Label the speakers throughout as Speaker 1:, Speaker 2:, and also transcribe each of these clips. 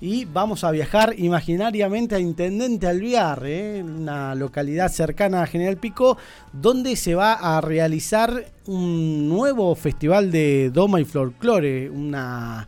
Speaker 1: y vamos a viajar imaginariamente a Intendente Alviar, ¿eh? una localidad cercana a General Pico, donde se va a realizar un nuevo festival de Doma y Folklore, una,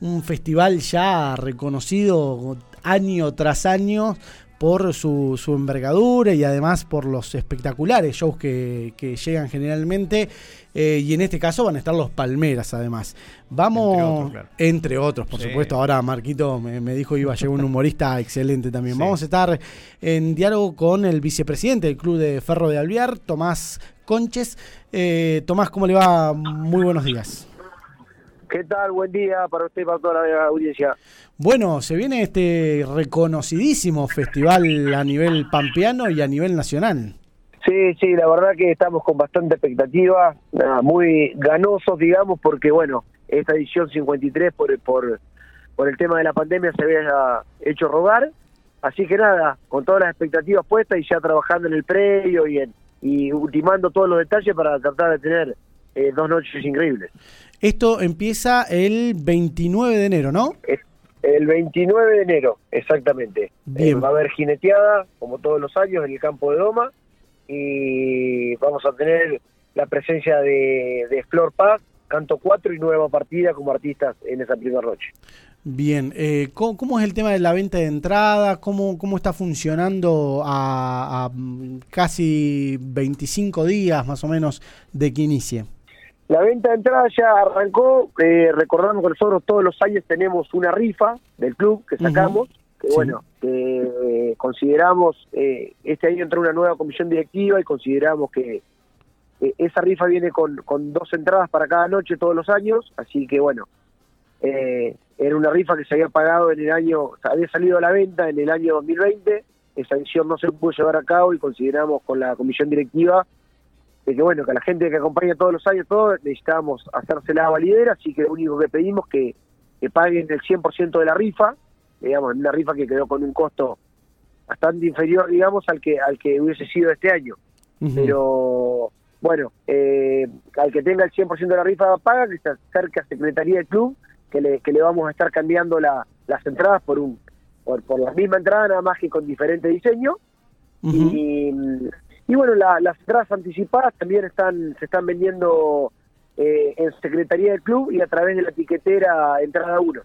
Speaker 1: un festival ya reconocido año tras año por su, su, envergadura y además por los espectaculares shows que, que llegan generalmente. Eh, y en este caso van a estar los Palmeras, además. Vamos, entre otros, claro. entre otros por sí. supuesto. Ahora Marquito me, me, dijo iba a llegar un humorista excelente también. Sí. Vamos a estar en diálogo con el vicepresidente del Club de Ferro de Alviar, Tomás Conches. Eh, Tomás, ¿cómo le va? Muy buenos días.
Speaker 2: ¿Qué tal? Buen día para usted y para toda la audiencia.
Speaker 1: Bueno, se viene este reconocidísimo festival a nivel pampeano y a nivel nacional.
Speaker 2: Sí, sí, la verdad que estamos con bastante expectativa, muy ganosos, digamos, porque bueno, esta edición 53 por, por, por el tema de la pandemia se había hecho rogar, así que nada, con todas las expectativas puestas y ya trabajando en el predio y, en, y ultimando todos los detalles para tratar de tener eh, dos noches increíbles.
Speaker 1: Esto empieza el 29 de enero, ¿no?
Speaker 2: El 29 de enero, exactamente.
Speaker 1: Bien.
Speaker 2: Eh, va a haber jineteada, como todos los años, en el campo de Doma. Y vamos a tener la presencia de, de Flor Paz, Canto 4 y Nueva Partida como artistas en esa primera noche.
Speaker 1: Bien, eh, ¿cómo, ¿cómo, es el tema de la venta de entradas? ¿Cómo, cómo está funcionando a, a casi 25 días más o menos de que inicie?
Speaker 2: La venta de entradas ya arrancó, eh, recordamos que nosotros todos los años tenemos una rifa del club que sacamos, uh -huh. que sí. bueno, que eh, consideramos, eh, este año entró una nueva comisión directiva y consideramos que eh, esa rifa viene con, con, dos entradas para cada noche todos los años, así que bueno, eh, era una rifa que se había pagado en el año, había salido a la venta en el año 2020, esa edición no se pudo llevar a cabo y consideramos con la comisión directiva de que bueno, que la gente que acompaña todos los años, todo, necesitamos hacerse la validera, así que lo único que pedimos que, que paguen el 100% de la rifa, digamos, una rifa que quedó con un costo bastante inferior, digamos, al que al que hubiese sido este año. Uh -huh. Pero bueno, eh, al que tenga el 100% de la rifa paga, que se acerca a Secretaría del Club, que le, que le vamos a estar cambiando la, las entradas por un por, por la misma entrada, nada más que con diferente diseño. Uh -huh. Y y bueno, la, las entradas anticipadas también están se están vendiendo eh, en Secretaría del Club y a través de la etiquetera Entrada 1.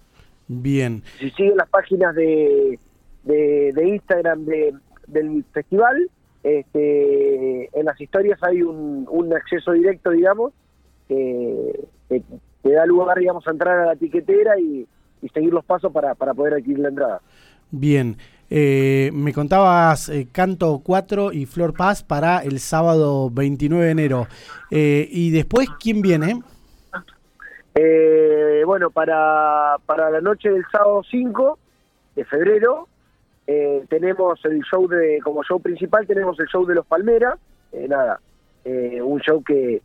Speaker 1: Bien.
Speaker 2: Si siguen las páginas de, de, de Instagram de, del festival, este, en las historias hay un, un acceso directo, digamos, que, que, que, da lugar, digamos, a entrar a la etiquetera y, y seguir los pasos para, para poder adquirir la entrada.
Speaker 1: Bien. Eh, me contabas eh, Canto 4 y Flor Paz para el sábado 29 de enero. Eh, ¿Y después quién viene?
Speaker 2: Eh, bueno, para, para la noche del sábado 5 de febrero eh, tenemos el show de, como show principal, tenemos el show de los Palmeras. nada, un show que...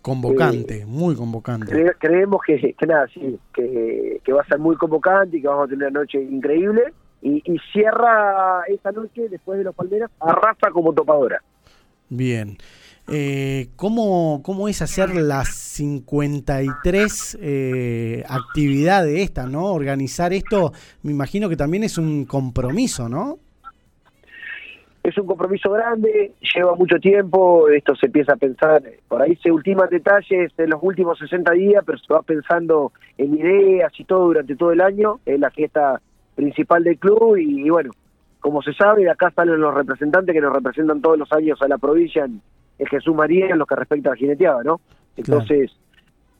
Speaker 1: Convocante, muy convocante.
Speaker 2: Cre creemos que, que nada, sí, que, que va a ser muy convocante y que vamos a tener una noche increíble y, y, cierra esa noche después de los Palmeras arrasa como topadora.
Speaker 1: Bien. Eh, ¿cómo, ¿Cómo es hacer las 53 eh, actividades de esta, no? Organizar esto, me imagino que también es un compromiso, ¿no?
Speaker 2: Es un compromiso grande, lleva mucho tiempo, esto se empieza a pensar, por ahí se ultiman detalles en los últimos 60 días, pero se va pensando en ideas y todo durante todo el año, en la fiesta principal del club y, y, bueno, como se sabe, acá salen los representantes que nos representan todos los años a la provincia en, en Jesús María en lo que respecta a la jineteada, ¿no? Entonces,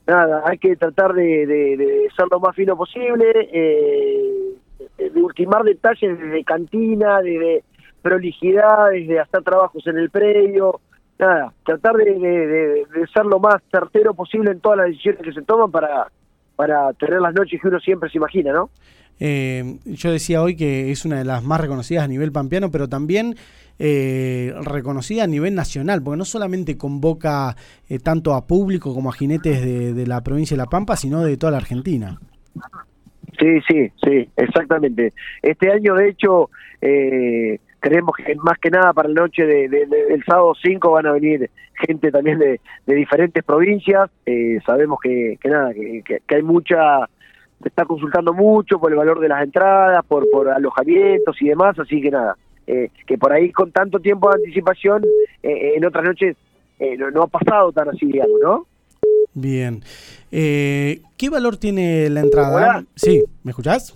Speaker 2: claro. nada, hay que tratar de, de, de, ser lo más fino posible, eh, de ultimar detalles de cantina, de, de prolijidad, de hacer trabajos en el predio, nada, tratar de, de, de, ser lo más certero posible en todas las decisiones que se toman para, para tener las noches que uno siempre se imagina, ¿no?
Speaker 1: Eh, yo decía hoy que es una de las más reconocidas a nivel pampeano, pero también eh, reconocida a nivel nacional, porque no solamente convoca eh, tanto a público como a jinetes de, la provincia de La Pampa, sino de toda la Argentina.
Speaker 2: Sí, sí, sí, exactamente. Este año, de hecho, eh, creemos que más que nada para la noche de, de, de, del sábado 5 van a venir gente también de, diferentes provincias. Eh, sabemos que, que nada, que, hay mucha se está consultando mucho por el valor de las entradas, por, por alojamientos y demás, así que nada, eh, que por ahí con tanto tiempo de anticipación, eh, en otras noches no, ha pasado tan así, digamos, ¿no?
Speaker 1: Bien. ¿Qué valor tiene la entrada? Sí, ¿me escuchás?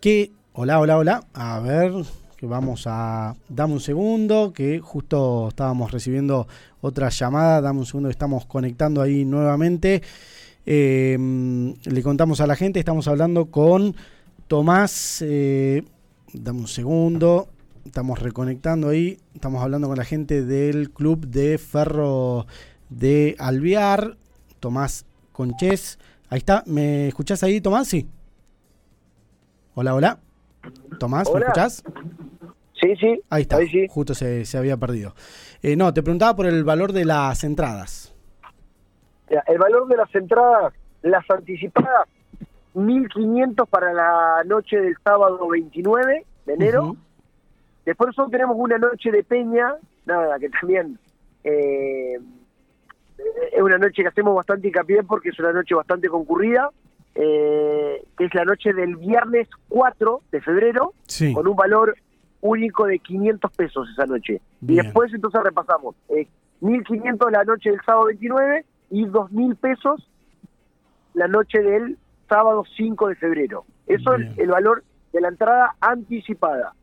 Speaker 1: ¿Qué? Hola, hola, hola. A ver, que vamos a... Dame un segundo, que justo estábamos recibiendo otra llamada. Dame un segundo, estamos conectando ahí nuevamente. Eh, le contamos a la gente, estamos hablando con Tomás. Eh, dame un segundo. Estamos reconectando ahí. Estamos hablando con la gente del club de ferro de Alvear. Tomás Conches. Ahí está. ¿Me escuchás ahí, Tomás? Sí. Hola, hola. Tomás, ¿me escuchás?
Speaker 2: Sí, sí.
Speaker 1: Ahí está, justo se, había perdido. Eh, no, te preguntaba por el valor de las entradas.
Speaker 2: El valor de las entradas, las anticipadas, 1.500 para la noche del sábado 29 de enero. Después nosotros tenemos una noche de peña, nada, que también eh, es una noche que hacemos bastante hincapié porque es una noche bastante concurrida eh, que es la noche del viernes 4 de febrero, con un valor único de 500 pesos esa noche. Y después entonces repasamos, eh, 1.500 la noche del sábado 29 y 2.000 pesos la noche del sábado 5 de febrero. Eso es el valor de la entrada anticipada.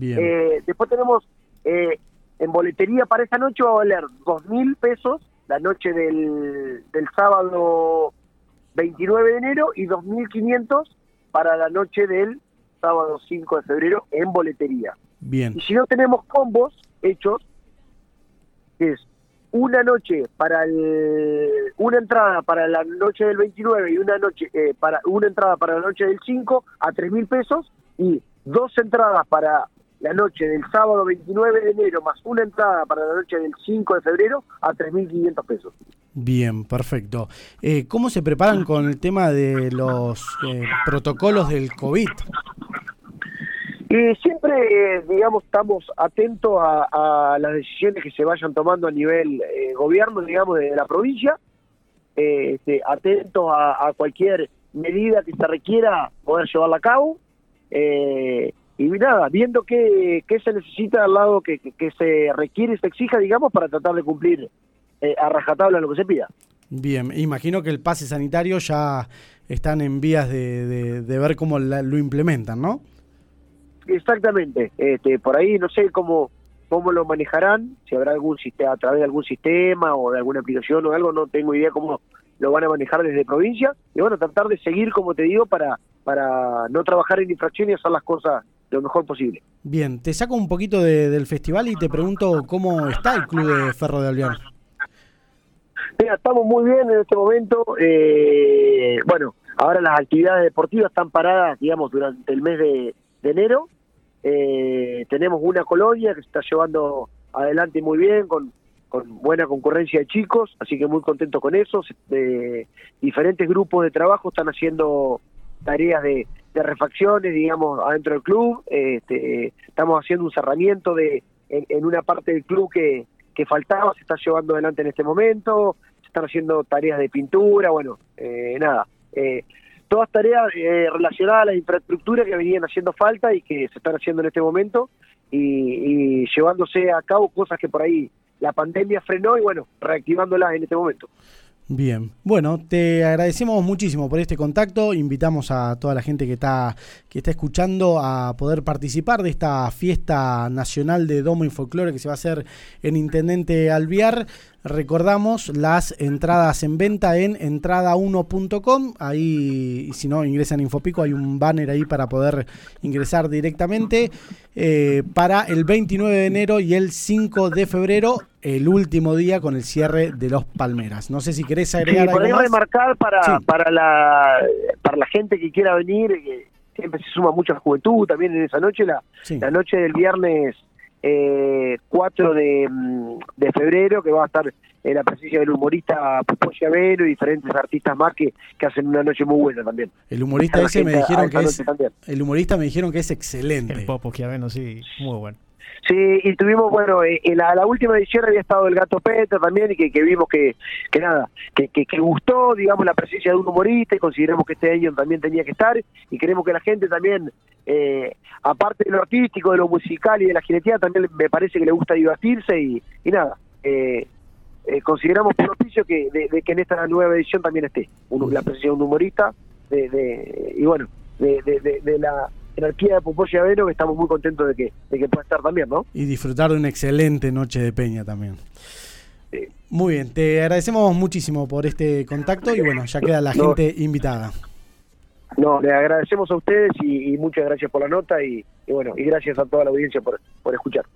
Speaker 2: Eh, después tenemos eh, en boletería para esa noche va a valer 2.000 pesos la noche del, del sábado 29 de enero y 2.500 para la noche del sábado 5 de febrero en boletería.
Speaker 1: Bien.
Speaker 2: Y si no tenemos combos hechos, es una noche para el, una entrada para la noche del 29 y una noche eh, para una entrada para la noche del 5 a 3.000 pesos y dos entradas para la noche del sábado 29 de enero más una entrada para la noche del 5 de febrero a 3.500 pesos.
Speaker 1: Bien, perfecto. Eh, ¿Cómo se preparan con el tema de los eh, protocolos del COVID?
Speaker 2: Y siempre, digamos, estamos atentos a, las decisiones que se vayan tomando a nivel eh, gobierno, digamos, de la provincia, este, atentos a, cualquier medida que se requiera poder llevarla a cabo. y nada, viendo qué, qué se necesita al lado que, se requiere y se exija, digamos, para tratar de cumplir eh, a rajatabla lo que se pida.
Speaker 1: Bien, imagino que el pase sanitario ya están en vías de, ver cómo lo implementan, ¿no?
Speaker 2: Exactamente. Este, por ahí no sé cómo cómo lo manejarán, si habrá algún sistema a través de algún sistema o de alguna aplicación o algo, no tengo idea cómo lo van a manejar desde provincia. Y bueno, tratar de seguir, como te digo, para para no trabajar en infracción y hacer las cosas lo mejor posible.
Speaker 1: Bien, te saco un poquito del festival y te pregunto cómo está el Club de Ferro de Alvear.
Speaker 2: Mira, estamos muy bien en este momento. Eh, bueno, ahora las actividades deportivas están paradas, digamos, durante el mes de, enero. Eh, tenemos una colonia que se está llevando adelante muy bien, con, con buena concurrencia de chicos, así que muy contento con eso. diferentes grupos de trabajo están haciendo tareas de, refacciones, digamos, adentro del club. Este, estamos haciendo un cerramiento de en una parte del club que, que faltaba se está llevando adelante en este momento, se están haciendo tareas de pintura, bueno, eh, nada, eh, todas tareas eh, relacionadas a la infraestructura que venían haciendo falta y que se están haciendo en este momento y, y llevándose a cabo cosas que por ahí la pandemia frenó y bueno, reactivándolas en este momento.
Speaker 1: Bien, bueno, te agradecemos muchísimo por este contacto. Invitamos a toda la gente que está, que está escuchando a poder participar de esta fiesta nacional de Domo y Folclore que se va a hacer en Intendente Alviar. Recordamos las entradas en venta en entrada1.com. Ahí, si no ingresan Infopico, hay un banner ahí para poder ingresar directamente. Eh, para el 29 de enero y el 5 de febrero, el último día con el cierre de los Palmeras. No sé si querés agregar
Speaker 2: sí, algo más. remarcar para, para, la, para la gente que quiera venir, que siempre se suma mucha juventud también en esa noche, la, la noche del viernes eh, 4 de, mm, de, febrero, que va a estar en la presencia del humorista Pupo Llavero y diferentes artistas más que, que hacen una noche muy buena también.
Speaker 1: El humorista ese me dijeron que es, el humorista me dijeron que es excelente.
Speaker 3: El Popo Chiaveno, sí, muy bueno.
Speaker 2: Sí, y tuvimos, bueno, eh, en la, última edición había estado el gato Peter también y que, vimos que, que nada, que, que, gustó, digamos, la presencia de un humorista y consideramos que este año también tenía que estar y queremos que la gente también, eh, aparte de lo artístico, de lo musical y de la jineteada, también me parece que le gusta divertirse y, y nada, eh, eh, consideramos propicio que, de, que en esta nueva edición también esté la presencia de un humorista de, y bueno, de, la jerarquía de Popoya Aveno que estamos muy contentos de que, de que pueda estar también, ¿no?
Speaker 1: Y disfrutar de una excelente noche de peña también. Muy bien, te agradecemos muchísimo por este contacto y bueno, ya queda la gente invitada.
Speaker 2: No, le agradecemos a ustedes y, muchas gracias por la nota y, bueno, y gracias a toda la audiencia por, por escuchar.